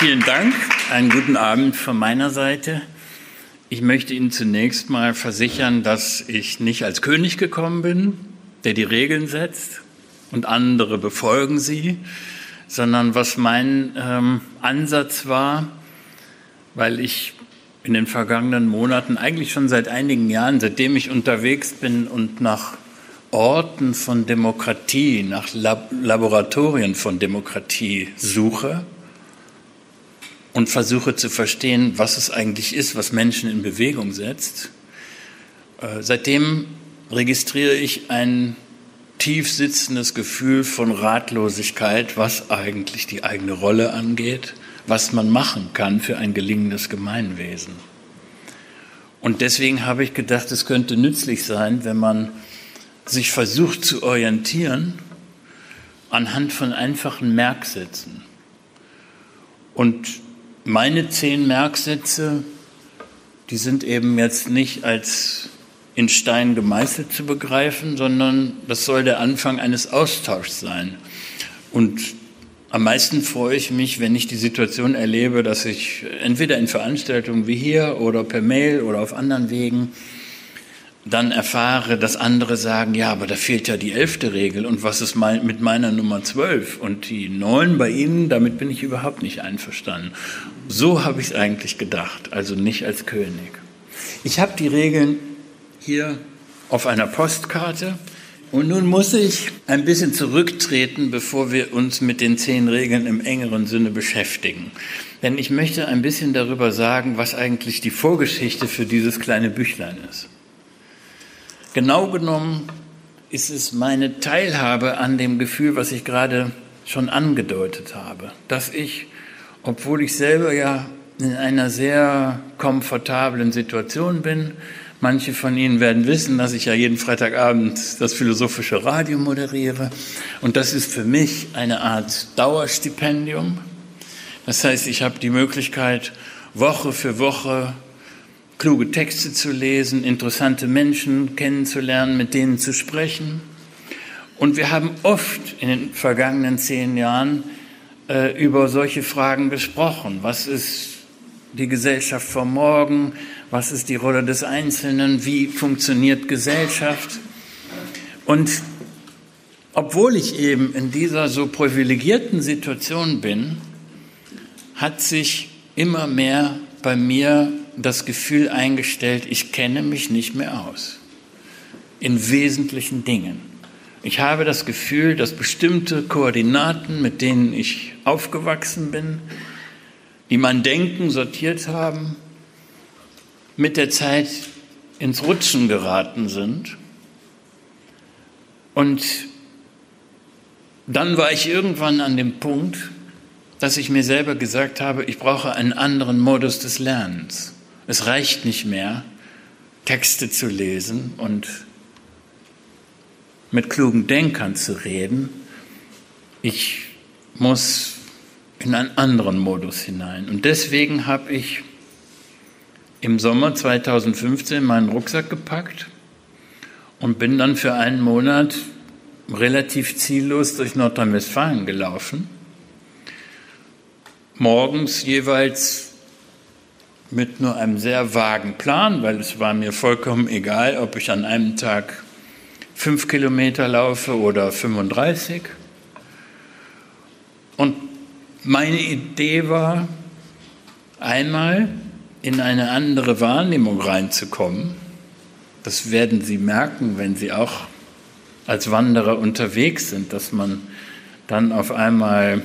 Vielen Dank. Einen guten Abend von meiner Seite. Ich möchte Ihnen zunächst mal versichern, dass ich nicht als König gekommen bin, der die Regeln setzt und andere befolgen sie, sondern was mein ähm, Ansatz war, weil ich in den vergangenen Monaten, eigentlich schon seit einigen Jahren, seitdem ich unterwegs bin und nach Orten von Demokratie, nach Lab Laboratorien von Demokratie suche, und versuche zu verstehen, was es eigentlich ist, was Menschen in Bewegung setzt. Äh, seitdem registriere ich ein tief sitzendes Gefühl von Ratlosigkeit, was eigentlich die eigene Rolle angeht, was man machen kann für ein gelingendes Gemeinwesen. Und deswegen habe ich gedacht, es könnte nützlich sein, wenn man sich versucht zu orientieren anhand von einfachen Merksätzen. Und meine zehn Merksätze, die sind eben jetzt nicht als in Stein gemeißelt zu begreifen, sondern das soll der Anfang eines Austauschs sein. Und am meisten freue ich mich, wenn ich die Situation erlebe, dass ich entweder in Veranstaltungen wie hier oder per Mail oder auf anderen Wegen dann erfahre, dass andere sagen, ja, aber da fehlt ja die elfte Regel und was ist mein, mit meiner Nummer zwölf und die neun bei Ihnen, damit bin ich überhaupt nicht einverstanden. So habe ich es eigentlich gedacht, also nicht als König. Ich habe die Regeln hier auf einer Postkarte und nun muss ich ein bisschen zurücktreten, bevor wir uns mit den zehn Regeln im engeren Sinne beschäftigen. Denn ich möchte ein bisschen darüber sagen, was eigentlich die Vorgeschichte für dieses kleine Büchlein ist. Genau genommen ist es meine Teilhabe an dem Gefühl, was ich gerade schon angedeutet habe, dass ich, obwohl ich selber ja in einer sehr komfortablen Situation bin, manche von Ihnen werden wissen, dass ich ja jeden Freitagabend das philosophische Radio moderiere und das ist für mich eine Art Dauerstipendium. Das heißt, ich habe die Möglichkeit, Woche für Woche kluge Texte zu lesen, interessante Menschen kennenzulernen, mit denen zu sprechen. Und wir haben oft in den vergangenen zehn Jahren äh, über solche Fragen gesprochen. Was ist die Gesellschaft von morgen? Was ist die Rolle des Einzelnen? Wie funktioniert Gesellschaft? Und obwohl ich eben in dieser so privilegierten Situation bin, hat sich immer mehr bei mir das Gefühl eingestellt, ich kenne mich nicht mehr aus in wesentlichen Dingen. Ich habe das Gefühl, dass bestimmte Koordinaten, mit denen ich aufgewachsen bin, die mein Denken sortiert haben, mit der Zeit ins Rutschen geraten sind. Und dann war ich irgendwann an dem Punkt, dass ich mir selber gesagt habe, ich brauche einen anderen Modus des Lernens. Es reicht nicht mehr, Texte zu lesen und mit klugen Denkern zu reden. Ich muss in einen anderen Modus hinein. Und deswegen habe ich im Sommer 2015 meinen Rucksack gepackt und bin dann für einen Monat relativ ziellos durch Nordrhein-Westfalen gelaufen. Morgens jeweils mit nur einem sehr vagen Plan, weil es war mir vollkommen egal, ob ich an einem Tag fünf Kilometer laufe oder 35. Und meine Idee war, einmal in eine andere Wahrnehmung reinzukommen. Das werden Sie merken, wenn Sie auch als Wanderer unterwegs sind, dass man dann auf einmal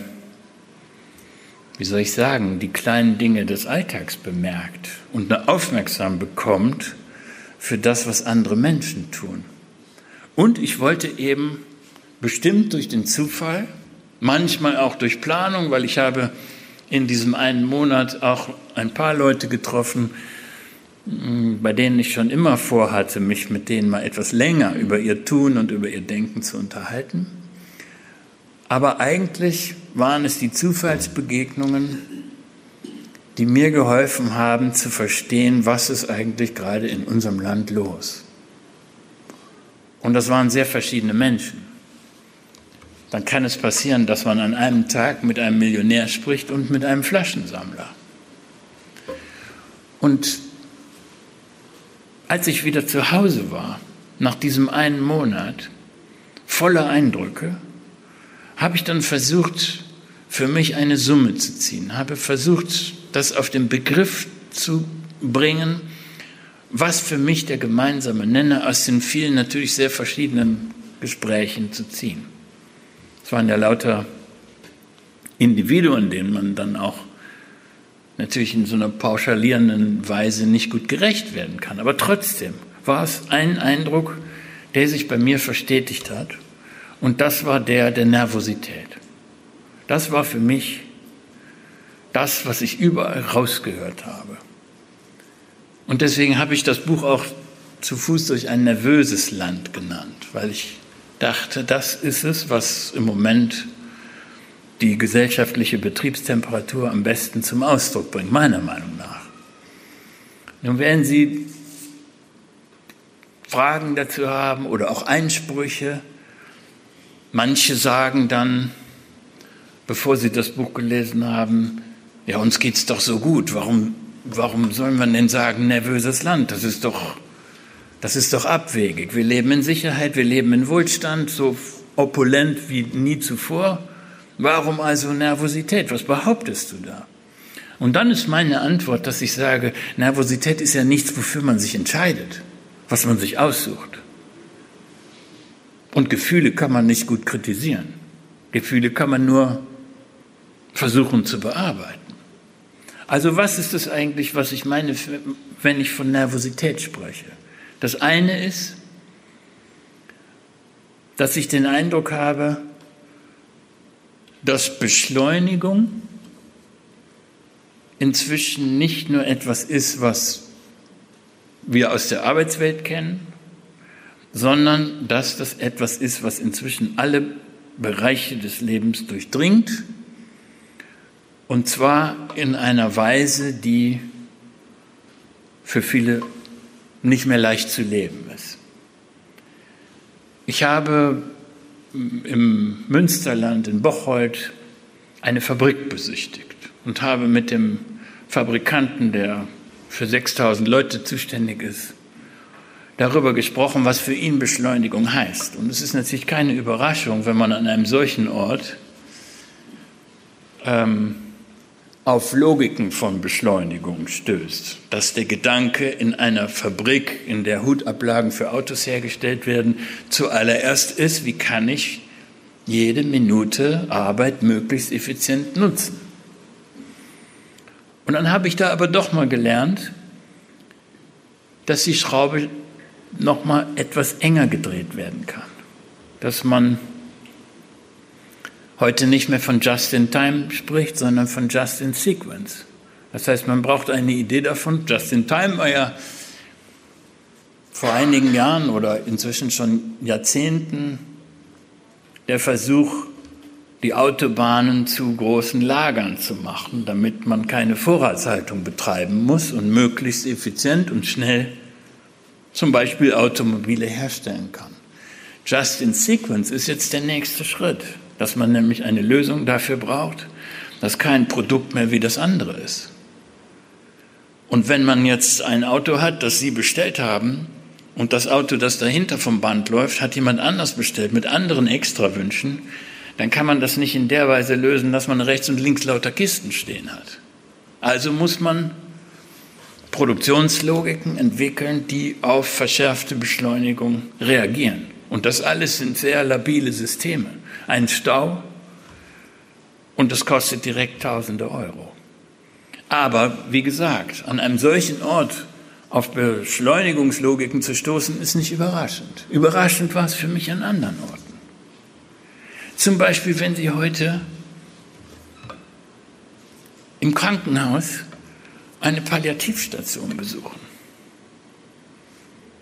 wie soll ich sagen, die kleinen Dinge des Alltags bemerkt und eine Aufmerksamkeit bekommt für das, was andere Menschen tun. Und ich wollte eben bestimmt durch den Zufall, manchmal auch durch Planung, weil ich habe in diesem einen Monat auch ein paar Leute getroffen, mm, bei denen ich schon immer vorhatte, mich mit denen mal etwas länger über ihr Tun und über ihr Denken zu unterhalten. Aber eigentlich waren es die Zufallsbegegnungen, die mir geholfen haben zu verstehen, was ist eigentlich gerade in unserem Land los. Und das waren sehr verschiedene Menschen. dann kann es passieren, dass man an einem Tag mit einem Millionär spricht und mit einem Flaschensammler. Und als ich wieder zu Hause war, nach diesem einen Monat, voller Eindrücke, habe ich dann versucht, für mich eine Summe zu ziehen, habe versucht, das auf den Begriff zu bringen, was für mich der gemeinsame Nenner aus den vielen natürlich sehr verschiedenen Gesprächen zu ziehen. Es waren ja lauter Individuen, denen man dann auch natürlich in so einer pauschalierenden Weise nicht gut gerecht werden kann. Aber trotzdem war es ein Eindruck, der sich bei mir verstetigt hat. Und das war der der Nervosität. Das war für mich das, was ich überall rausgehört habe. Und deswegen habe ich das Buch auch zu Fuß durch ein nervöses Land genannt, weil ich dachte, das ist es, was im Moment die gesellschaftliche Betriebstemperatur am besten zum Ausdruck bringt, meiner Meinung nach. Nun werden Sie Fragen dazu haben oder auch Einsprüche. Manche sagen dann, bevor sie das Buch gelesen haben, ja, uns geht es doch so gut, warum, warum soll man denn sagen, nervöses Land? Das ist doch das ist doch abwegig. Wir leben in Sicherheit, wir leben in Wohlstand, so opulent wie nie zuvor. Warum also Nervosität? Was behauptest du da? Und dann ist meine Antwort, dass ich sage, Nervosität ist ja nichts, wofür man sich entscheidet, was man sich aussucht. Und Gefühle kann man nicht gut kritisieren. Gefühle kann man nur versuchen zu bearbeiten. Also was ist es eigentlich, was ich meine, wenn ich von Nervosität spreche? Das eine ist, dass ich den Eindruck habe, dass Beschleunigung inzwischen nicht nur etwas ist, was wir aus der Arbeitswelt kennen, sondern dass das etwas ist, was inzwischen alle Bereiche des Lebens durchdringt, und zwar in einer Weise, die für viele nicht mehr leicht zu leben ist. Ich habe im Münsterland in Bocholt eine Fabrik besichtigt und habe mit dem Fabrikanten, der für 6000 Leute zuständig ist, darüber gesprochen, was für ihn Beschleunigung heißt. Und es ist natürlich keine Überraschung, wenn man an einem solchen Ort ähm, auf Logiken von Beschleunigung stößt. Dass der Gedanke in einer Fabrik, in der Hutablagen für Autos hergestellt werden, zuallererst ist, wie kann ich jede Minute Arbeit möglichst effizient nutzen. Und dann habe ich da aber doch mal gelernt, dass die Schraube noch mal etwas enger gedreht werden kann, dass man heute nicht mehr von Just-in-Time spricht, sondern von Just-in-Sequence. Das heißt, man braucht eine Idee davon. Just-in-Time war ja vor einigen Jahren oder inzwischen schon Jahrzehnten der Versuch, die Autobahnen zu großen Lagern zu machen, damit man keine Vorratshaltung betreiben muss und möglichst effizient und schnell zum Beispiel Automobile herstellen kann. Just in Sequence ist jetzt der nächste Schritt dass man nämlich eine Lösung dafür braucht, dass kein Produkt mehr wie das andere ist. Und wenn man jetzt ein Auto hat, das Sie bestellt haben, und das Auto, das dahinter vom Band läuft, hat jemand anders bestellt mit anderen Extrawünschen, dann kann man das nicht in der Weise lösen, dass man rechts und links lauter Kisten stehen hat. Also muss man Produktionslogiken entwickeln, die auf verschärfte Beschleunigung reagieren. Und das alles sind sehr labile Systeme. Ein Stau und das kostet direkt tausende Euro. Aber wie gesagt, an einem solchen Ort auf Beschleunigungslogiken zu stoßen, ist nicht überraschend. Überraschend war es für mich an anderen Orten. Zum Beispiel, wenn Sie heute im Krankenhaus eine Palliativstation besuchen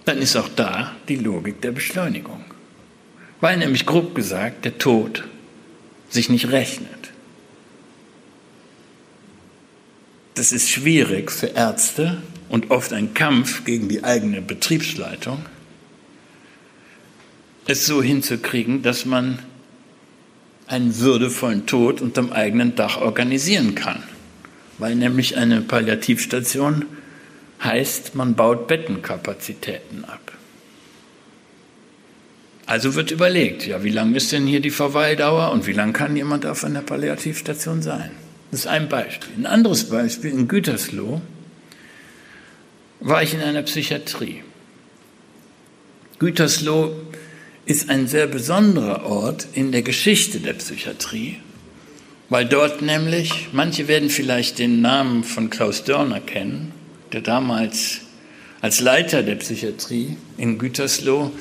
dann ist auch da die Logik der Beschleunigung. Weil nämlich grob gesagt der Tod sich nicht rechnet. Das ist schwierig für Ärzte und oft ein Kampf gegen die eigene Betriebsleitung, es so hinzukriegen, dass man einen würdevollen Tod unterm eigenen Dach organisieren kann. Weil nämlich eine Palliativstation heißt, man baut Bettenkapazitäten ab. Also wird überlegt, ja, wie lang ist denn hier die Verweildauer und wie lang kann jemand auf einer Palliativstation sein? Das ist ein Beispiel. Ein anderes Beispiel in Gütersloh war ich in einer Psychiatrie. Gütersloh ist ein sehr besonderer Ort in der Geschichte der Psychiatrie, weil dort nämlich, manche werden vielleicht den Namen von Klaus Dörner kennen, der damals als Leiter der Psychiatrie in Gütersloh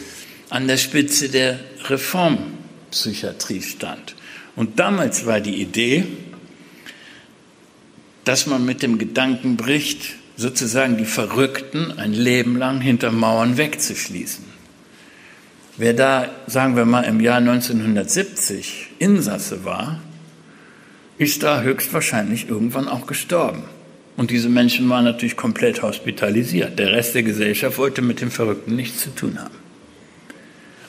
an der Spitze der Reformpsychiatrie stand. Und damals war die Idee, dass man mit dem Gedanken bricht, sozusagen die Verrückten ein Leben lang hinter Mauern wegzuschließen. Wer da, sagen wir mal, im Jahr 1970 Insasse war, ist da höchstwahrscheinlich irgendwann auch gestorben. Und diese Menschen waren natürlich komplett hospitalisiert. Der Rest der Gesellschaft wollte mit dem Verrückten nichts zu tun haben.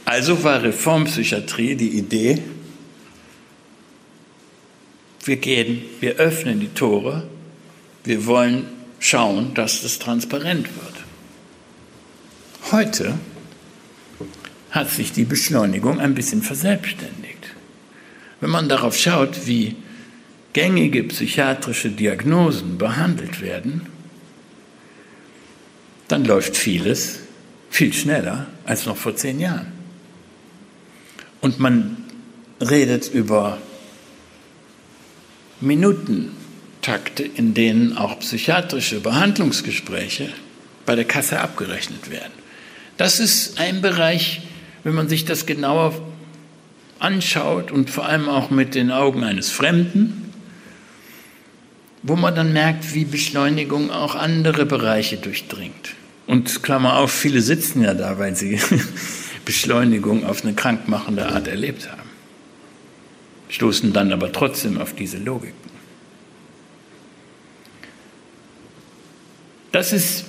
Also war Reformpsychiatrie die Idee, wir gehen, wir öffnen die Tore, wir wollen schauen, dass das transparent wird. Heute hat sich die Beschleunigung ein bisschen verselbstständigt. Wenn man darauf schaut, wie gängige psychiatrische Diagnosen behandelt werden, dann läuft vieles viel schneller als noch vor zehn Jahren. Und man redet über Minutentakte, in denen auch psychiatrische Behandlungsgespräche bei der Kasse abgerechnet werden. Das ist ein Bereich, wenn man sich das genauer anschaut und vor allem auch mit den Augen eines Fremden, wo man dann merkt, wie Beschleunigung auch andere Bereiche durchdringt. Und Klammer auf, viele sitzen ja da, weil sie Beschleunigung auf eine krankmachende Art erlebt haben, stoßen dann aber trotzdem auf diese Logiken. Das ist,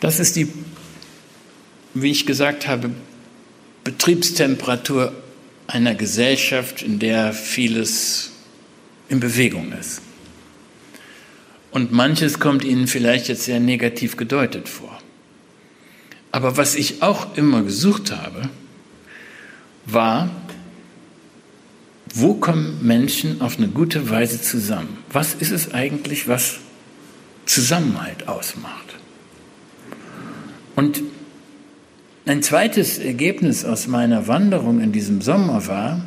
das ist die wie ich gesagt habe, Betriebstemperatur einer Gesellschaft, in der vieles in Bewegung ist. Und manches kommt Ihnen vielleicht jetzt sehr negativ gedeutet vor. Aber was ich auch immer gesucht habe, war, wo kommen Menschen auf eine gute Weise zusammen? Was ist es eigentlich, was Zusammenhalt ausmacht? Und ein zweites Ergebnis aus meiner Wanderung in diesem Sommer war,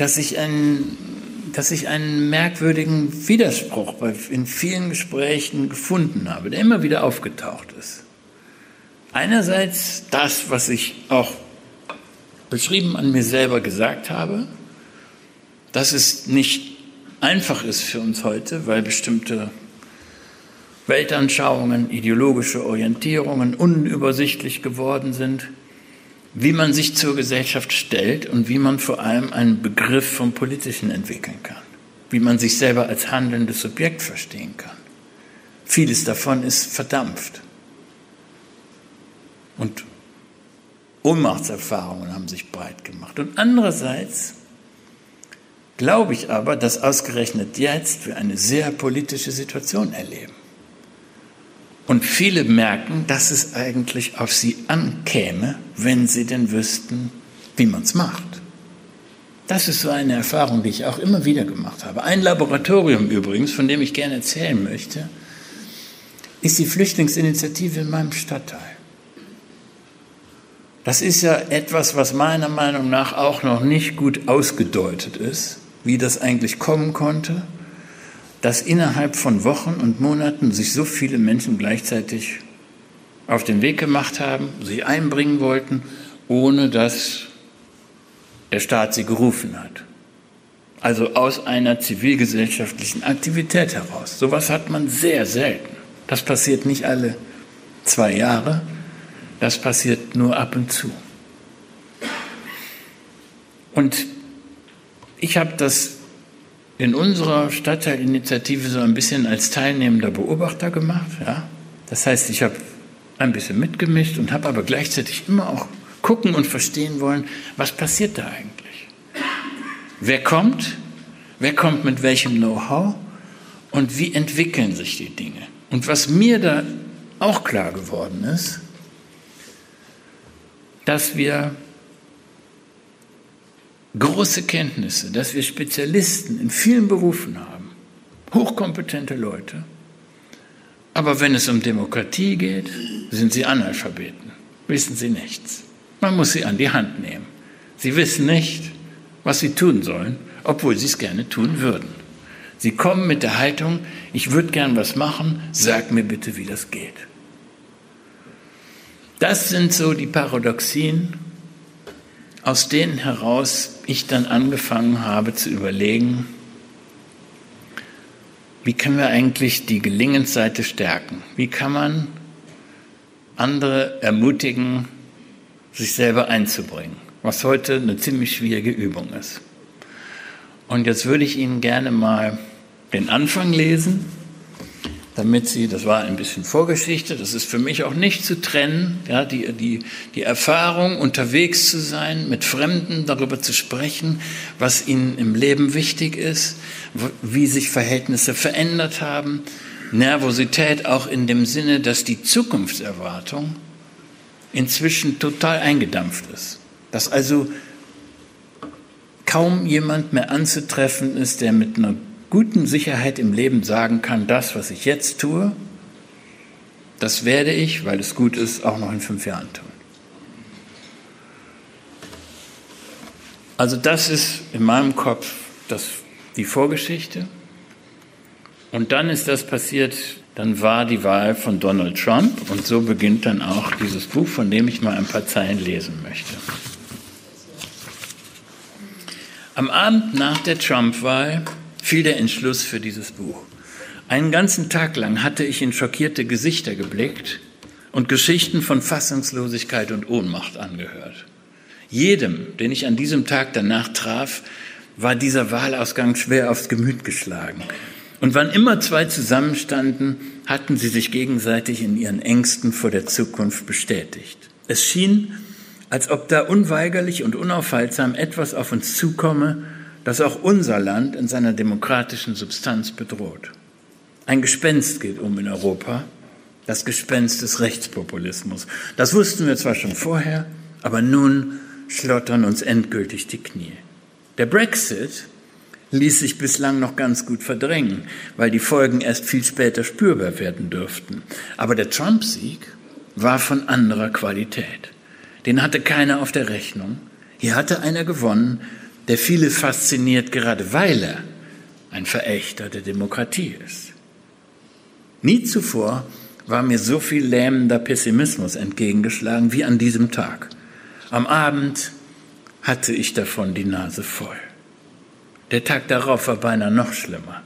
dass ich einen, dass ich einen merkwürdigen Widerspruch in vielen Gesprächen gefunden habe, der immer wieder aufgetaucht ist. Einerseits das, was ich auch beschrieben an mir selber gesagt habe, dass es nicht einfach ist für uns heute, weil bestimmte Weltanschauungen, ideologische Orientierungen unübersichtlich geworden sind, wie man sich zur Gesellschaft stellt und wie man vor allem einen Begriff vom Politischen entwickeln kann, wie man sich selber als handelndes Subjekt verstehen kann. Vieles davon ist verdampft. Und Ohnmachtserfahrungen haben sich breit gemacht. Und andererseits glaube ich aber, dass ausgerechnet jetzt wir eine sehr politische Situation erleben. Und viele merken, dass es eigentlich auf sie ankäme, wenn sie denn wüssten, wie man es macht. Das ist so eine Erfahrung, die ich auch immer wieder gemacht habe. Ein Laboratorium übrigens, von dem ich gerne erzählen möchte, ist die Flüchtlingsinitiative in meinem Stadtteil. Das ist ja etwas, was meiner Meinung nach auch noch nicht gut ausgedeutet ist, wie das eigentlich kommen konnte dass innerhalb von Wochen und Monaten sich so viele Menschen gleichzeitig auf den Weg gemacht haben, sich einbringen wollten, ohne dass der Staat sie gerufen hat. Also aus einer zivilgesellschaftlichen Aktivität heraus. Sowas hat man sehr selten. Das passiert nicht alle zwei Jahre, das passiert nur ab und zu. Und ich habe das in unserer Stadtteilinitiative so ein bisschen als teilnehmender Beobachter gemacht. Ja? Das heißt, ich habe ein bisschen mitgemischt und habe aber gleichzeitig immer auch gucken und verstehen wollen, was passiert da eigentlich? Wer kommt? Wer kommt mit welchem Know-how? Und wie entwickeln sich die Dinge? Und was mir da auch klar geworden ist, dass wir große Kenntnisse, dass wir Spezialisten in vielen Berufen haben, hochkompetente Leute. Aber wenn es um Demokratie geht, sind sie Analphabeten, wissen sie nichts. Man muss sie an die Hand nehmen. Sie wissen nicht, was sie tun sollen, obwohl sie es gerne tun würden. Sie kommen mit der Haltung, ich würde gern was machen, sag mir bitte, wie das geht. Das sind so die Paradoxien, aus denen heraus ich dann angefangen habe zu überlegen, wie können wir eigentlich die Gelingensseite stärken? Wie kann man andere ermutigen, sich selber einzubringen? Was heute eine ziemlich schwierige Übung ist. Und jetzt würde ich Ihnen gerne mal den Anfang lesen damit sie, das war ein bisschen Vorgeschichte, das ist für mich auch nicht zu trennen, ja, die, die, die Erfahrung, unterwegs zu sein, mit Fremden darüber zu sprechen, was ihnen im Leben wichtig ist, wie sich Verhältnisse verändert haben, Nervosität auch in dem Sinne, dass die Zukunftserwartung inzwischen total eingedampft ist. Dass also kaum jemand mehr anzutreffen ist, der mit einer guten Sicherheit im Leben sagen kann, das, was ich jetzt tue, das werde ich, weil es gut ist, auch noch in fünf Jahren tun. Also das ist in meinem Kopf das, die Vorgeschichte. Und dann ist das passiert, dann war die Wahl von Donald Trump und so beginnt dann auch dieses Buch, von dem ich mal ein paar Zeilen lesen möchte. Am Abend nach der Trump-Wahl fiel der Entschluss für dieses Buch. Einen ganzen Tag lang hatte ich in schockierte Gesichter geblickt und Geschichten von Fassungslosigkeit und Ohnmacht angehört. Jedem, den ich an diesem Tag danach traf, war dieser Wahlausgang schwer aufs Gemüt geschlagen. Und wann immer zwei zusammenstanden, hatten sie sich gegenseitig in ihren Ängsten vor der Zukunft bestätigt. Es schien, als ob da unweigerlich und unaufhaltsam etwas auf uns zukomme, das auch unser Land in seiner demokratischen Substanz bedroht. Ein Gespenst geht um in Europa, das Gespenst des Rechtspopulismus. Das wussten wir zwar schon vorher, aber nun schlottern uns endgültig die Knie. Der Brexit ließ sich bislang noch ganz gut verdrängen, weil die Folgen erst viel später spürbar werden dürften. Aber der Trump-Sieg war von anderer Qualität. Den hatte keiner auf der Rechnung. Hier hatte einer gewonnen, der viele fasziniert, gerade weil er ein Verächter der Demokratie ist. Nie zuvor war mir so viel lähmender Pessimismus entgegengeschlagen wie an diesem Tag. Am Abend hatte ich davon die Nase voll. Der Tag darauf war beinahe noch schlimmer.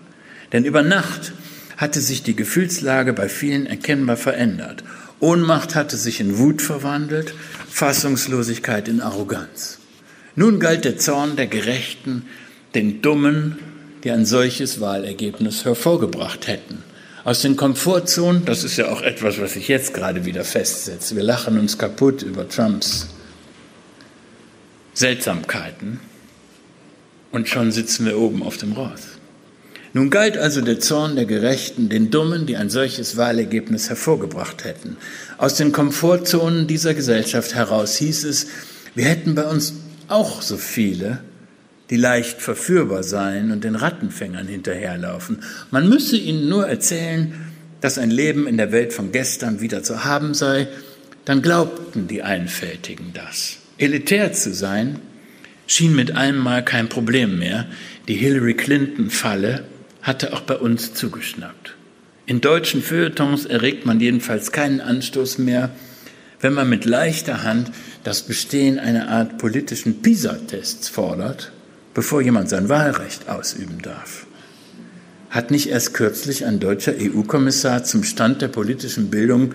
Denn über Nacht hatte sich die Gefühlslage bei vielen erkennbar verändert. Ohnmacht hatte sich in Wut verwandelt, Fassungslosigkeit in Arroganz. Nun galt der Zorn der Gerechten den Dummen, die ein solches Wahlergebnis hervorgebracht hätten. Aus den Komfortzonen, das ist ja auch etwas, was sich jetzt gerade wieder festsetzt. Wir lachen uns kaputt über Trumps Seltsamkeiten und schon sitzen wir oben auf dem Ross. Nun galt also der Zorn der Gerechten den Dummen, die ein solches Wahlergebnis hervorgebracht hätten. Aus den Komfortzonen dieser Gesellschaft heraus hieß es, wir hätten bei uns auch so viele, die leicht verführbar seien und den Rattenfängern hinterherlaufen. Man müsse ihnen nur erzählen, dass ein Leben in der Welt von gestern wieder zu haben sei, dann glaubten die Einfältigen das. Elitär zu sein schien mit einem Mal kein Problem mehr. Die Hillary Clinton-Falle hatte auch bei uns zugeschnappt. In deutschen Feuilletons erregt man jedenfalls keinen Anstoß mehr, wenn man mit leichter Hand das Bestehen einer Art politischen PISA-Tests fordert, bevor jemand sein Wahlrecht ausüben darf. Hat nicht erst kürzlich ein deutscher EU-Kommissar zum Stand der politischen Bildung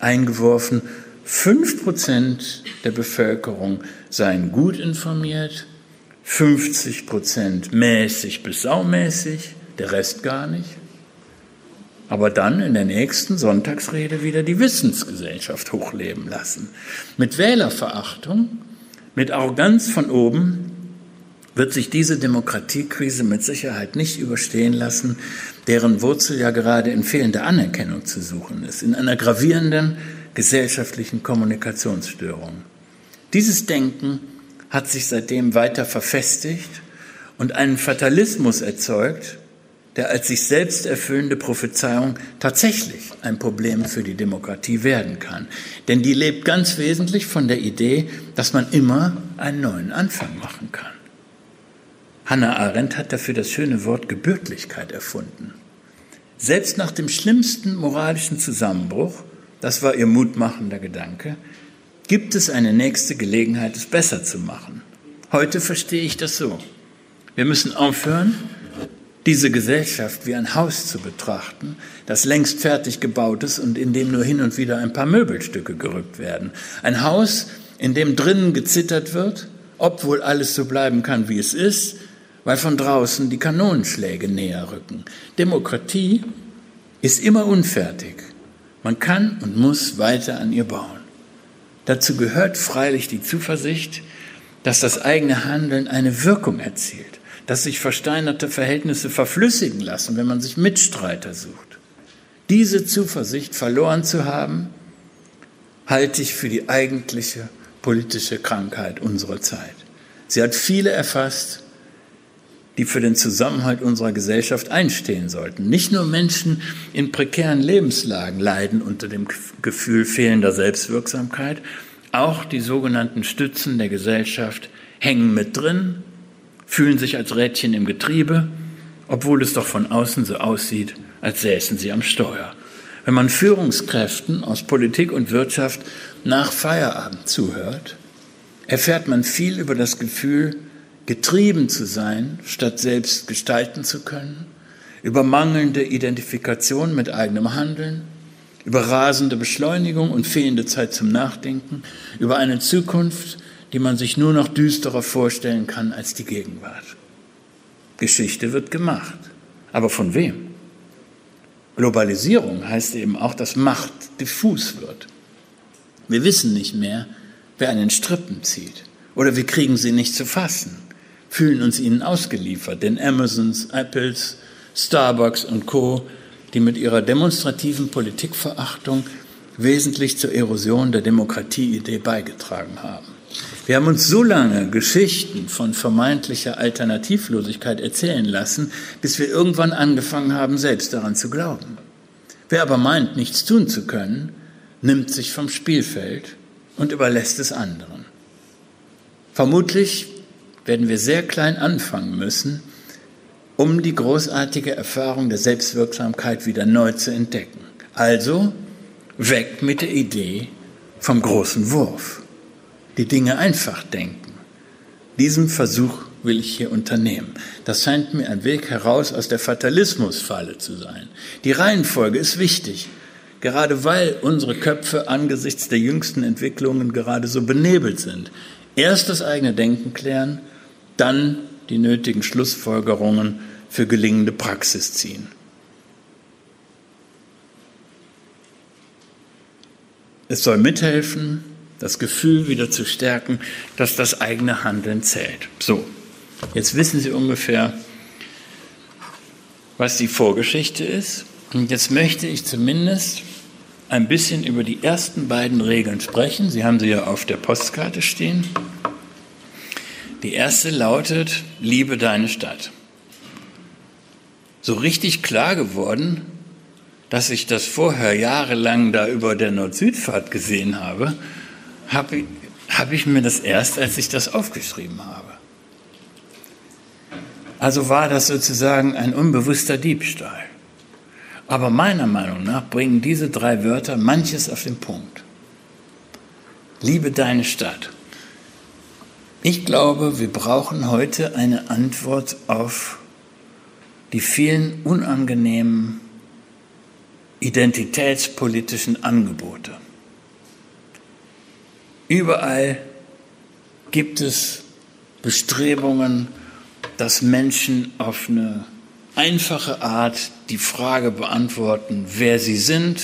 eingeworfen, fünf Prozent der Bevölkerung seien gut informiert, 50 Prozent mäßig bis saumäßig, der Rest gar nicht? Aber dann in der nächsten Sonntagsrede wieder die Wissensgesellschaft hochleben lassen. Mit Wählerverachtung, mit Arroganz von oben wird sich diese Demokratiekrise mit Sicherheit nicht überstehen lassen, deren Wurzel ja gerade in fehlender Anerkennung zu suchen ist, in einer gravierenden gesellschaftlichen Kommunikationsstörung. Dieses Denken hat sich seitdem weiter verfestigt und einen Fatalismus erzeugt, der als sich selbst erfüllende Prophezeiung tatsächlich ein Problem für die Demokratie werden kann. Denn die lebt ganz wesentlich von der Idee, dass man immer einen neuen Anfang machen kann. Hannah Arendt hat dafür das schöne Wort Gebürtlichkeit erfunden. Selbst nach dem schlimmsten moralischen Zusammenbruch, das war ihr mutmachender Gedanke, gibt es eine nächste Gelegenheit, es besser zu machen. Heute verstehe ich das so. Wir müssen aufhören, diese Gesellschaft wie ein Haus zu betrachten, das längst fertig gebaut ist und in dem nur hin und wieder ein paar Möbelstücke gerückt werden. Ein Haus, in dem drinnen gezittert wird, ob wohl alles so bleiben kann, wie es ist, weil von draußen die Kanonenschläge näher rücken. Demokratie ist immer unfertig. Man kann und muss weiter an ihr bauen. Dazu gehört freilich die Zuversicht, dass das eigene Handeln eine Wirkung erzielt dass sich versteinerte Verhältnisse verflüssigen lassen, wenn man sich Mitstreiter sucht. Diese Zuversicht verloren zu haben, halte ich für die eigentliche politische Krankheit unserer Zeit. Sie hat viele erfasst, die für den Zusammenhalt unserer Gesellschaft einstehen sollten. Nicht nur Menschen in prekären Lebenslagen leiden unter dem Gefühl fehlender Selbstwirksamkeit, auch die sogenannten Stützen der Gesellschaft hängen mit drin fühlen sich als Rädchen im Getriebe, obwohl es doch von außen so aussieht, als säßen sie am Steuer. Wenn man Führungskräften aus Politik und Wirtschaft nach Feierabend zuhört, erfährt man viel über das Gefühl, getrieben zu sein, statt selbst gestalten zu können, über mangelnde Identifikation mit eigenem Handeln, über rasende Beschleunigung und fehlende Zeit zum Nachdenken, über eine Zukunft, die man sich nur noch düsterer vorstellen kann als die Gegenwart. Geschichte wird gemacht. Aber von wem? Globalisierung heißt eben auch, dass Macht diffus wird. Wir wissen nicht mehr, wer an den Strippen zieht. Oder wir kriegen sie nicht zu fassen, fühlen uns ihnen ausgeliefert, den Amazons, Apples, Starbucks und Co., die mit ihrer demonstrativen Politikverachtung wesentlich zur Erosion der Demokratieidee beigetragen haben. Wir haben uns so lange Geschichten von vermeintlicher Alternativlosigkeit erzählen lassen, bis wir irgendwann angefangen haben, selbst daran zu glauben. Wer aber meint, nichts tun zu können, nimmt sich vom Spielfeld und überlässt es anderen. Vermutlich werden wir sehr klein anfangen müssen, um die großartige Erfahrung der Selbstwirksamkeit wieder neu zu entdecken. Also weg mit der Idee vom großen Wurf die Dinge einfach denken. Diesen Versuch will ich hier unternehmen. Das scheint mir ein Weg heraus aus der Fatalismusfalle zu sein. Die Reihenfolge ist wichtig, gerade weil unsere Köpfe angesichts der jüngsten Entwicklungen gerade so benebelt sind. Erst das eigene Denken klären, dann die nötigen Schlussfolgerungen für gelingende Praxis ziehen. Es soll mithelfen, das Gefühl wieder zu stärken, dass das eigene Handeln zählt. So, jetzt wissen Sie ungefähr, was die Vorgeschichte ist. Und jetzt möchte ich zumindest ein bisschen über die ersten beiden Regeln sprechen. Sie haben sie ja auf der Postkarte stehen. Die erste lautet, liebe deine Stadt. So richtig klar geworden, dass ich das vorher jahrelang da über der Nord-Süd-Fahrt gesehen habe, habe ich, hab ich mir das erst, als ich das aufgeschrieben habe. Also war das sozusagen ein unbewusster Diebstahl. Aber meiner Meinung nach bringen diese drei Wörter manches auf den Punkt. Liebe deine Stadt. Ich glaube, wir brauchen heute eine Antwort auf die vielen unangenehmen identitätspolitischen Angebote. Überall gibt es Bestrebungen, dass Menschen auf eine einfache Art die Frage beantworten, wer sie sind,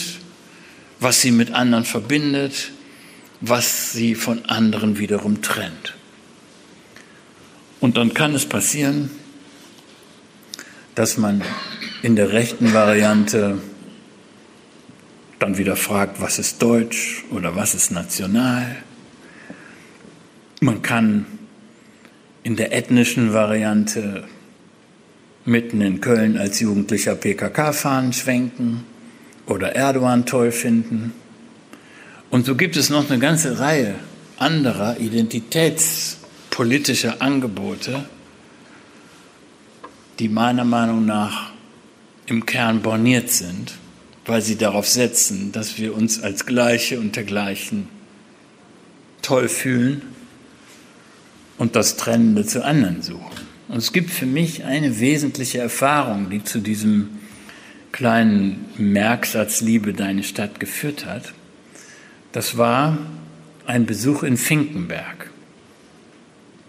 was sie mit anderen verbindet, was sie von anderen wiederum trennt. Und dann kann es passieren, dass man in der rechten Variante dann wieder fragt, was ist Deutsch oder was ist national. Man kann in der ethnischen Variante mitten in Köln als Jugendlicher PKK-Fahnen schwenken oder Erdogan toll finden. Und so gibt es noch eine ganze Reihe anderer identitätspolitischer Angebote, die meiner Meinung nach im Kern borniert sind, weil sie darauf setzen, dass wir uns als Gleiche und dergleichen toll fühlen und das Trennende zu anderen suchen. Und es gibt für mich eine wesentliche Erfahrung, die zu diesem kleinen Merksatz Liebe deine Stadt geführt hat. Das war ein Besuch in Finkenberg.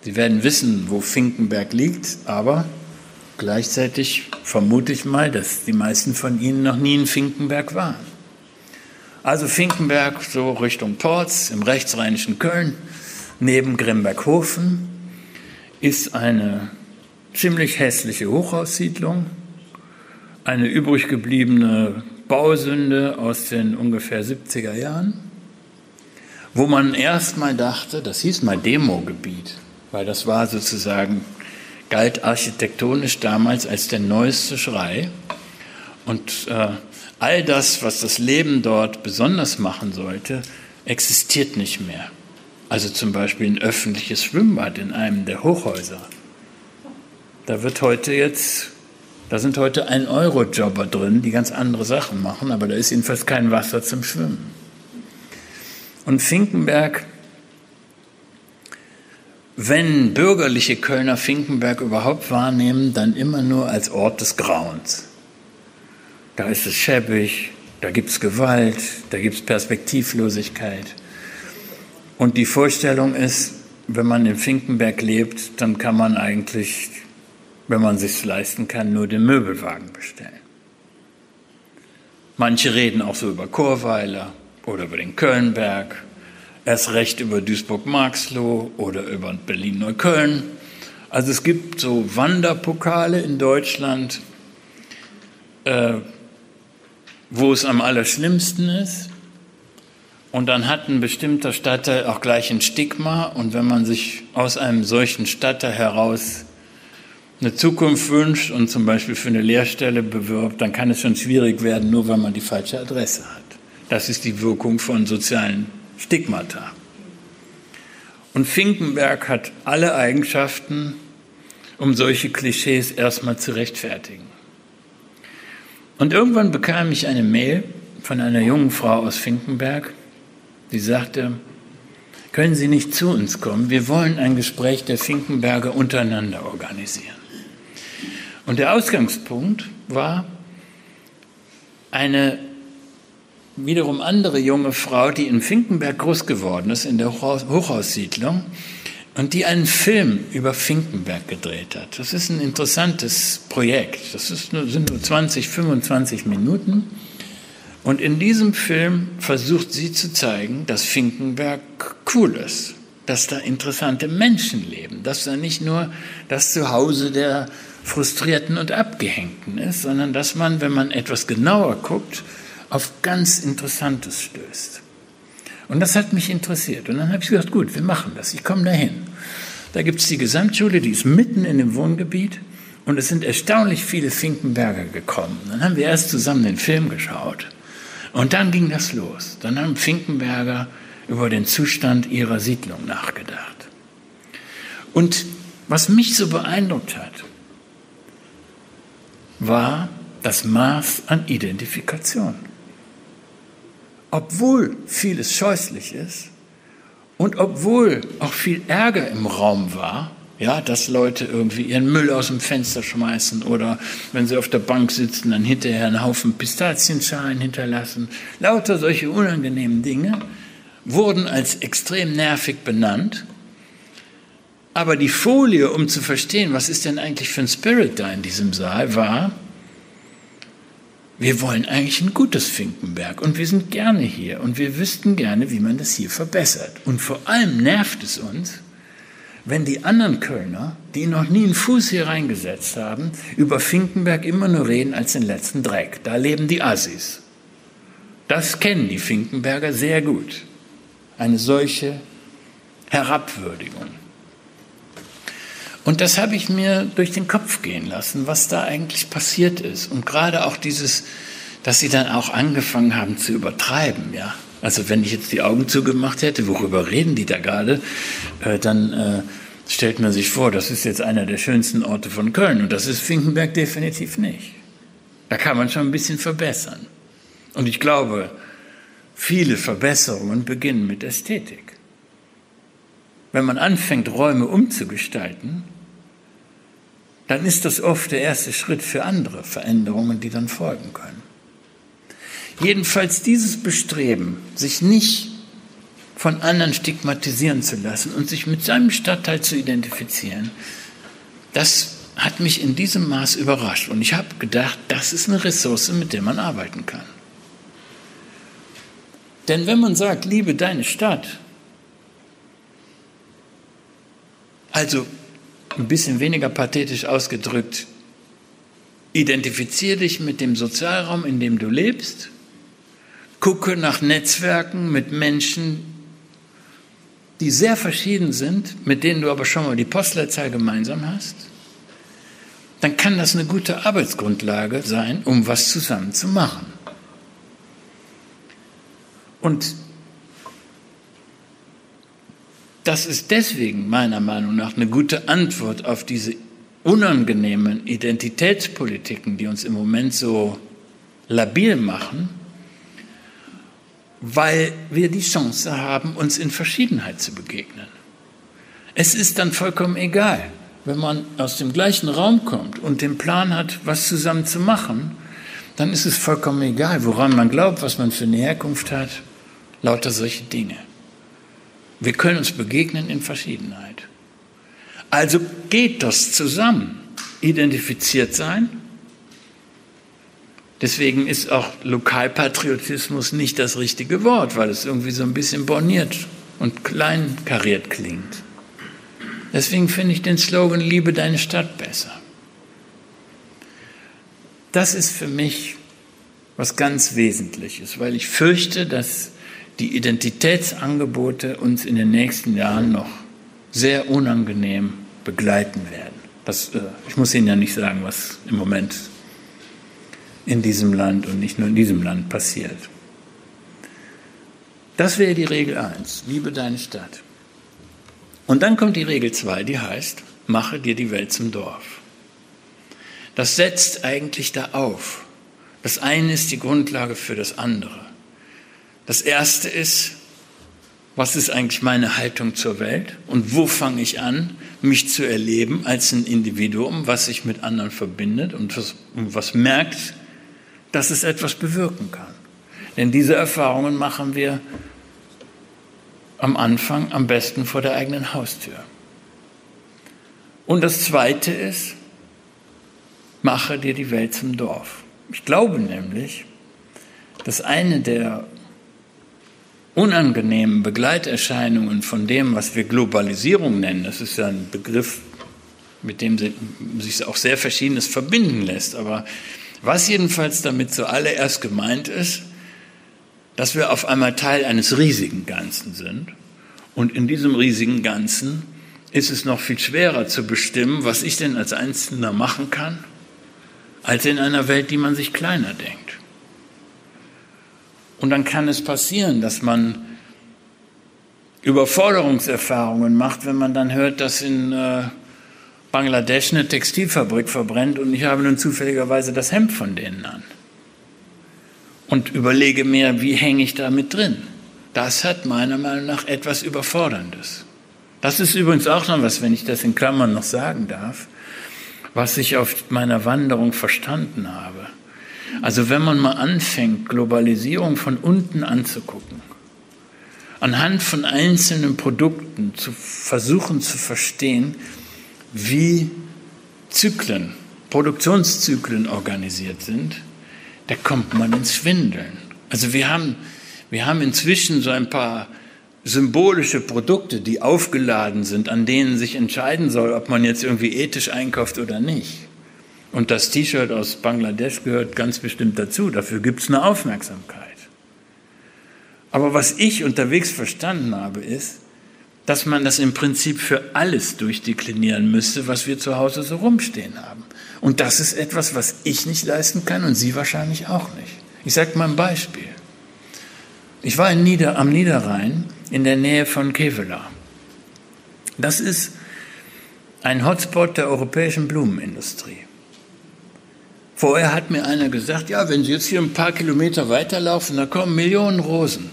Sie werden wissen, wo Finkenberg liegt, aber gleichzeitig vermute ich mal, dass die meisten von Ihnen noch nie in Finkenberg waren. Also Finkenberg so Richtung Torz im rechtsrheinischen Köln, neben Grimberghofen, ist eine ziemlich hässliche Hochhaussiedlung, eine übrig gebliebene Bausünde aus den ungefähr 70er Jahren, wo man erst mal dachte, das hieß mal Demogebiet, weil das war sozusagen, galt architektonisch damals als der neueste Schrei. Und äh, all das, was das Leben dort besonders machen sollte, existiert nicht mehr. Also zum Beispiel ein öffentliches Schwimmbad in einem der Hochhäuser da wird heute jetzt, da sind heute ein Euro-Jobber drin, die ganz andere Sachen machen, aber da ist jedenfalls kein Wasser zum Schwimmen. Und Finkenberg, wenn bürgerliche Kölner Finkenberg überhaupt wahrnehmen, dann immer nur als Ort des Grauens. Da ist es schäbig, da gibt es Gewalt, da gibt es Perspektivlosigkeit. Und die Vorstellung ist, wenn man in Finkenberg lebt, dann kann man eigentlich wenn man sich leisten kann, nur den Möbelwagen bestellen. Manche reden auch so über Chorweiler oder über den Kölnberg, erst recht über Duisburg-Marxloh oder über Berlin-Neukölln. Also es gibt so Wanderpokale in Deutschland, äh, wo es am allerschlimmsten ist. Und dann hat ein bestimmter Stadtteil auch gleich ein Stigma. Und wenn man sich aus einem solchen Stadtteil heraus eine Zukunft wünscht und zum Beispiel für eine Lehrstelle bewirbt, dann kann es schon schwierig werden, nur weil man die falsche Adresse hat. Das ist die Wirkung von sozialen Stigmata. Und Finkenberg hat alle Eigenschaften, um solche Klischees erstmal zu rechtfertigen. Und irgendwann bekam ich eine Mail von einer jungen Frau aus Finkenberg, die sagte, können Sie nicht zu uns kommen? Wir wollen ein Gespräch der Finkenberger untereinander organisieren. Und der Ausgangspunkt war eine wiederum andere junge Frau, die in Finkenberg groß geworden ist, in der Hochhaussiedlung, und die einen Film über Finkenberg gedreht hat. Das ist ein interessantes Projekt. Das nur, sind nur 20, 25 Minuten. Und in diesem Film versucht sie zu zeigen, dass Finkenberg cool ist, dass da interessante Menschen leben, dass da nicht nur das Zuhause der Frustrierten und Abgehängten ist, sondern dass man, wenn man etwas genauer guckt, auf ganz Interessantes stößt. Und das hat mich interessiert. Und dann habe ich gesagt, gut, wir machen das. Ich komme dahin. Da gibt es die Gesamtschule, die ist mitten in dem Wohngebiet. Und es sind erstaunlich viele Finkenberger gekommen. Dann haben wir erst zusammen den Film geschaut. Und dann ging das los. Dann haben Finkenberger über den Zustand ihrer Siedlung nachgedacht. Und was mich so beeindruckt hat, war das Maß an Identifikation. Obwohl vieles scheußlich ist und obwohl auch viel Ärger im Raum war, ja, dass Leute irgendwie ihren Müll aus dem Fenster schmeißen oder wenn sie auf der Bank sitzen, dann hinterher einen Haufen Pistazienschalen hinterlassen. Lauter solche unangenehmen Dinge wurden als extrem nervig benannt Aber die Folie, um zu verstehen, was ist denn eigentlich für ein Spirit da in diesem Saal, war, wir wollen eigentlich ein gutes Finkenberg und wir sind gerne hier und wir wüssten gerne, wie man das hier verbessert. Und vor allem nervt es uns, wenn die anderen Kölner, die noch nie einen Fuß hier reingesetzt haben, über Finkenberg immer nur reden als den letzten Dreck. Da leben die Assis. Das kennen die Finkenberger sehr gut. Eine solche Herabwürdigung. Und das habe ich mir durch den Kopf gehen lassen, was da eigentlich passiert ist. Und gerade auch dieses, dass sie dann auch angefangen haben zu übertreiben, ja. Also wenn ich jetzt die Augen zugemacht hätte, worüber reden die da gerade, äh, dann äh, stellt man sich vor, das ist jetzt einer der schönsten Orte von Köln und das ist Finkenberg definitiv nicht. Da kann man schon ein bisschen verbessern. Und ich glaube, viele Verbesserungen beginnen mit Ästhetik. Wenn man anfängt, Räume umzugestalten, dann ist das oft der erste Schritt für andere Veränderungen, die dann folgen können. Jedenfalls dieses Bestreben, sich nicht von anderen stigmatisieren zu lassen und sich mit seinem Stadtteil zu identifizieren, das hat mich in diesem Maß überrascht. Und ich habe gedacht, das ist eine Ressource, mit der man arbeiten kann. Denn wenn man sagt, liebe deine Stadt, also ein bisschen weniger pathetisch ausgedrückt, identifiziere dich mit dem Sozialraum, in dem du lebst, gucke nach Netzwerken mit Menschen, die sehr verschieden sind, mit denen du aber schon mal die Postleitzahl gemeinsam hast, dann kann das eine gute Arbeitsgrundlage sein, um was zusammen zu machen. Und Das ist deswegen meiner Meinung nach eine gute Antwort auf diese unangenehmen Identitätspolitiken, die uns im Moment so labil machen, weil wir die Chance haben, uns in Verschiedenheit zu begegnen. Es ist dann vollkommen egal, wenn man aus dem gleichen Raum kommt und den Plan hat, was zusammen zu machen, dann ist es vollkommen egal, woran man glaubt, was man für eine Herkunft hat, lauter solche Dinge. Wir können uns begegnen in Verschiedenheit. Also geht das zusammen. Identifiziert sein. Deswegen ist auch Lokalpatriotismus nicht das richtige Wort, weil es irgendwie so ein bisschen borniert und kleinkariert klingt. Deswegen finde ich den Slogan Liebe deine Stadt besser. Das ist für mich was ganz Wesentliches, weil ich fürchte, dass die Identitätsangebote uns in den nächsten Jahren noch sehr unangenehm begleiten werden. Das, äh, ich muss Ihnen ja nicht sagen, was im Moment in diesem Land und nicht nur in diesem Land passiert. Das wäre die Regel 1, liebe deine Stadt. Und dann kommt die Regel 2, die heißt, mache dir die Welt zum Dorf. Das setzt eigentlich da auf. Das eine ist die Grundlage für das andere. Das erste ist, was ist eigentlich meine Haltung zur Welt und wo fange ich an, mich zu erleben als ein Individuum, was sich mit anderen verbindet und was, was merkt, dass es etwas bewirken kann. Denn diese Erfahrungen machen wir am Anfang am besten vor der eigenen Haustür. Und das Zweite ist, mache dir die Welt zum Dorf. Ich glaube nämlich, dass eine der unangenehmen Begleiterscheinungen von dem, was wir Globalisierung nennen, das ist ja ein Begriff, mit dem sich auch sehr Verschiedenes verbinden lässt, aber was jedenfalls damit zuallererst gemeint ist, dass wir auf einmal Teil eines riesigen Ganzen sind und in diesem riesigen Ganzen ist es noch viel schwerer zu bestimmen, was ich denn als Einzelner machen kann, als in einer Welt, die man sich kleiner denkt. Und dann kann es passieren, dass man Überforderungserfahrungen macht, wenn man dann hört, dass in äh, Bangladesch eine Textilfabrik verbrennt und ich habe nun zufälligerweise das Hemd von denen an. Und überlege mir, wie hänge ich da mit drin? Das hat meiner Meinung nach etwas Überforderndes. Das ist übrigens auch noch was, wenn ich das in Klammern noch sagen darf, was ich auf meiner Wanderung verstanden habe. Also wenn man mal anfängt, Globalisierung von unten anzugucken, anhand von einzelnen Produkten zu versuchen zu verstehen, wie Zyklen, Produktionszyklen organisiert sind, da kommt man ins Schwindeln. Also wir haben, wir haben inzwischen so ein paar symbolische Produkte, die aufgeladen sind, an denen sich entscheiden soll, ob man jetzt irgendwie ethisch einkauft oder nicht. Und das T-Shirt aus Bangladesch gehört ganz bestimmt dazu. Dafür gibt es eine Aufmerksamkeit. Aber was ich unterwegs verstanden habe, ist, dass man das im Prinzip für alles durchdeklinieren müsste, was wir zu Hause so rumstehen haben. Und das ist etwas, was ich nicht leisten kann und Sie wahrscheinlich auch nicht. Ich sage mal ein Beispiel. Ich war Nieder am Niederrhein in der Nähe von Kevela. Das ist ein Hotspot der europäischen Blumenindustrie. Vorher hat mir einer gesagt, ja, wenn Sie jetzt hier ein paar Kilometer weiterlaufen, da kommen Millionen Rosen.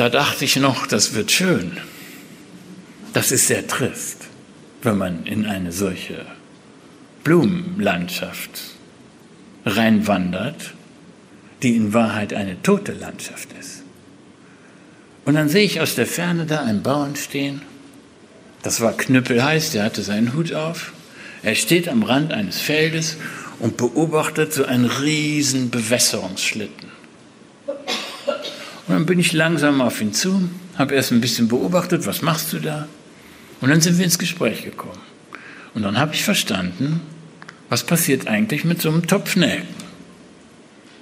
Da dachte ich noch, das wird schön. Das ist sehr trist, wenn man in eine solche Blumenlandschaft reinwandert, die in Wahrheit eine tote Landschaft ist. Und dann sehe ich aus der Ferne da einen Bauern stehen. Das war Knüppelheiß, der hatte seinen Hut auf. Er steht am Rand eines Feldes und beobachtet so einen riesen Bewässerungsschlitten. Und dann bin ich langsam auf ihn zu, habe erst ein bisschen beobachtet, was machst du da? Und dann sind wir ins Gespräch gekommen. Und dann habe ich verstanden, was passiert eigentlich mit so einem Topf Nelken.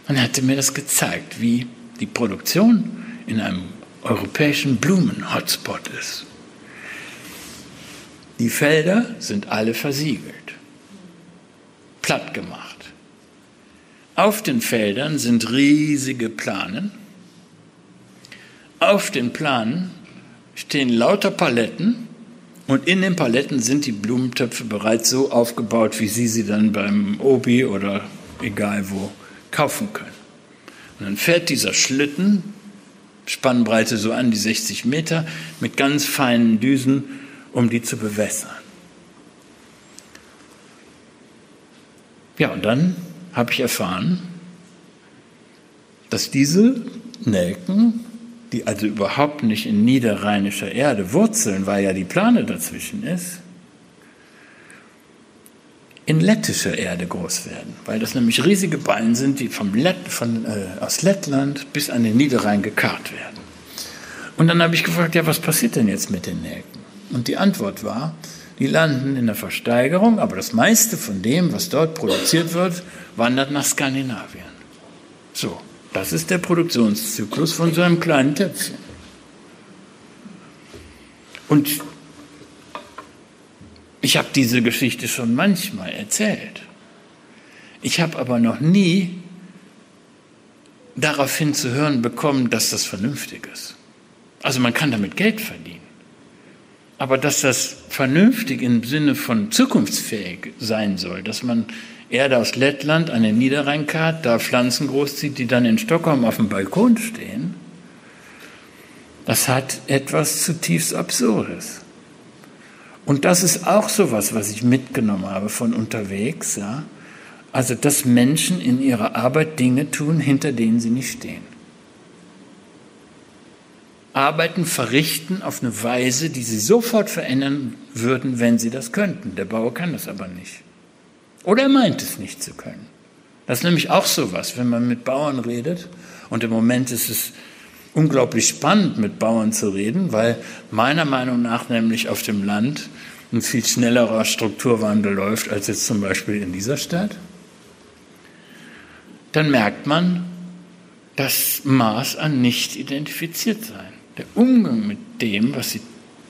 Und er hatte mir das gezeigt, wie die Produktion in einem europäischen Blumen-Hotspot ist. Die Felder sind alle versiegelt, platt gemacht. Auf den Feldern sind riesige Planen. Auf den Planen stehen lauter Paletten und in den Paletten sind die Blumentöpfe bereits so aufgebaut, wie Sie sie dann beim Obi oder egal wo kaufen können. Und dann fährt dieser Schlitten, Spannbreite so an die 60 Meter, mit ganz feinen Düsen um die zu bewässern. Ja, und dann habe ich erfahren, dass diese Nelken, die also überhaupt nicht in niederrheinischer Erde wurzeln, weil ja die Plane dazwischen ist, in lettischer Erde groß werden, weil das nämlich riesige Ballen sind, die vom Lett, von, äh, aus Lettland bis an den Niederrhein gekarrt werden. Und dann habe ich gefragt, ja, was passiert denn jetzt mit den Nelken? Und die Antwort war, die landen in der Versteigerung, aber das meiste von dem, was dort produziert wird, wandert nach Skandinavien. So, das ist der Produktionszyklus von so einem kleinen Töpfchen. Und ich habe diese Geschichte schon manchmal erzählt. Ich habe aber noch nie daraufhin zu hören bekommen, dass das vernünftig ist. Also man kann damit Geld verdienen. Aber dass das vernünftig im Sinne von zukunftsfähig sein soll, dass man Erde aus Lettland an den Niederrhein karrt, da Pflanzen großzieht, die dann in Stockholm auf dem Balkon stehen, das hat etwas zutiefst Absurdes. Und das ist auch so was, was ich mitgenommen habe von unterwegs, ja. Also, dass Menschen in ihrer Arbeit Dinge tun, hinter denen sie nicht stehen. Arbeiten verrichten auf eine Weise, die sie sofort verändern würden, wenn sie das könnten. Der Bauer kann das aber nicht. Oder er meint es nicht zu können. Das ist nämlich auch so was, wenn man mit Bauern redet. Und im Moment ist es unglaublich spannend, mit Bauern zu reden, weil meiner Meinung nach nämlich auf dem Land ein viel schnellerer Strukturwandel läuft als jetzt zum Beispiel in dieser Stadt. Dann merkt man das Maß an nicht identifiziert sein der Umgang mit dem, was sie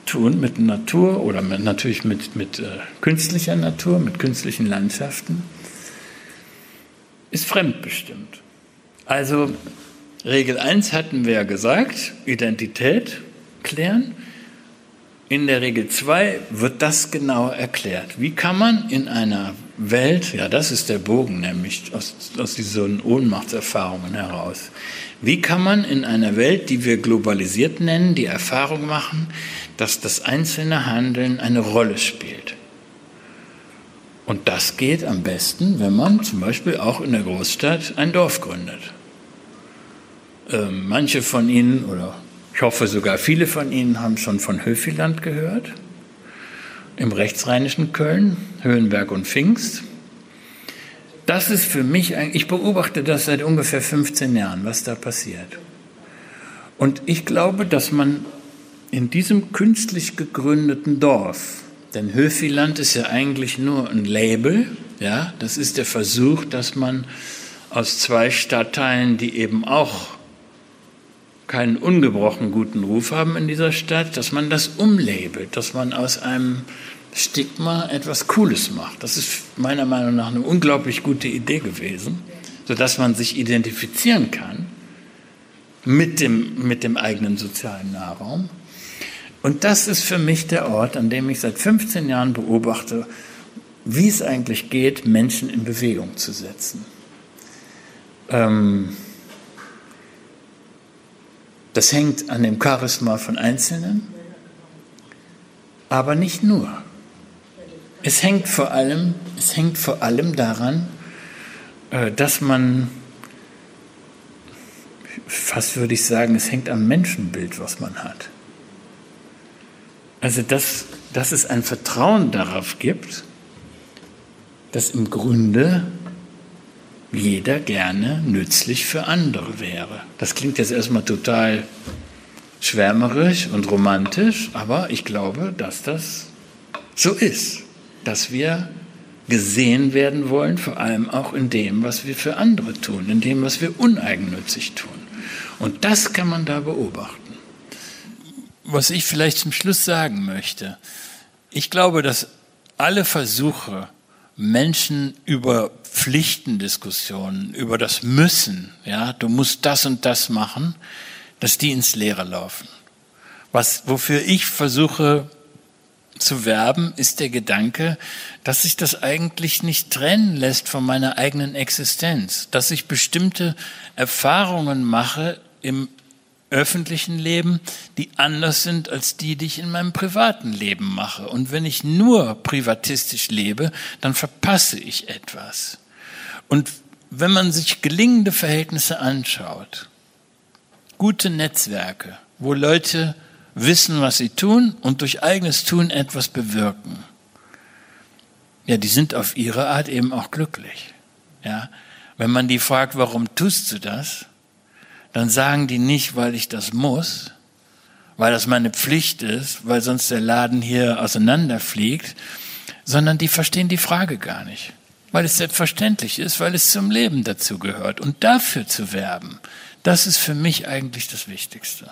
tun, mit Natur oder mit, natürlich mit, mit äh, künstlicher Natur, mit künstlichen Landschaften, ist fremdbestimmt. Also Regel 1 hatten wir ja gesagt, Identität klären. In der Regel 2 wird das genau erklärt. Wie kann man in einer Welt, ja das ist der Bogen nämlich aus, aus diesen Ohnmachtserfahrungen heraus, wie kann man in einer Welt, die wir globalisiert nennen, die Erfahrung machen, dass das einzelne Handeln eine Rolle spielt? Und das geht am besten, wenn man zum Beispiel auch in der Großstadt ein Dorf gründet. Ähm, manche von Ihnen oder Ich hoffe sogar, viele von Ihnen haben schon von Höfiland gehört, im rechtsrheinischen Köln, Höhenberg und Pfingst. Das ist für mich, ich beobachte das seit ungefähr 15 Jahren, was da passiert. Und ich glaube, dass man in diesem künstlich gegründeten Dorf, denn Höfiland ist ja eigentlich nur ein Label, ja, das ist der Versuch, dass man aus zwei Stadtteilen, die eben auch keinen ungebrochen guten Ruf haben in dieser Stadt, dass man das umlabelt, dass man aus einem Stigma etwas Cooles macht. Das ist meiner Meinung nach eine unglaublich gute Idee gewesen, sodass man sich identifizieren kann mit dem, mit dem eigenen sozialen Nahraum. Und das ist für mich der Ort, an dem ich seit 15 Jahren beobachte, wie es eigentlich geht, Menschen in Bewegung zu setzen. Ähm, das hängt an dem Charisma von Einzelnen, aber nicht nur. Es hängt vor allem, es hängt vor allem daran, äh, dass man, fast würde ich sagen, es hängt am Menschenbild, was man hat. Also, dass, dass es ein Vertrauen darauf gibt, dass im Grunde jeder gerne nützlich für andere wäre. Das klingt jetzt erstmal total schwärmerisch und romantisch, aber ich glaube, dass das so ist, dass wir gesehen werden wollen, vor allem auch in dem, was wir für andere tun, in dem, was wir uneigennützig tun. Und das kann man da beobachten. Was ich vielleicht zum Schluss sagen möchte, ich glaube, dass alle Versuche, Menschen über Pflichtendiskussionen, über das Müssen, ja, du musst das und das machen, dass die ins Leere laufen. Was, wofür ich versuche zu werben, ist der Gedanke, dass sich das eigentlich nicht trennen lässt von meiner eigenen Existenz, dass ich bestimmte Erfahrungen mache im öffentlichen Leben, die anders sind als die, die ich in meinem privaten Leben mache. Und wenn ich nur privatistisch lebe, dann verpasse ich etwas. Und wenn man sich gelingende Verhältnisse anschaut, gute Netzwerke, wo Leute wissen, was sie tun und durch eigenes Tun etwas bewirken, ja, die sind auf ihre Art eben auch glücklich. Ja, wenn man die fragt, warum tust du das? Dann sagen die nicht, weil ich das muss, weil das meine Pflicht ist, weil sonst der Laden hier auseinanderfliegt, sondern die verstehen die Frage gar nicht, weil es selbstverständlich ist, weil es zum Leben dazu gehört. Und dafür zu werben, das ist für mich eigentlich das Wichtigste.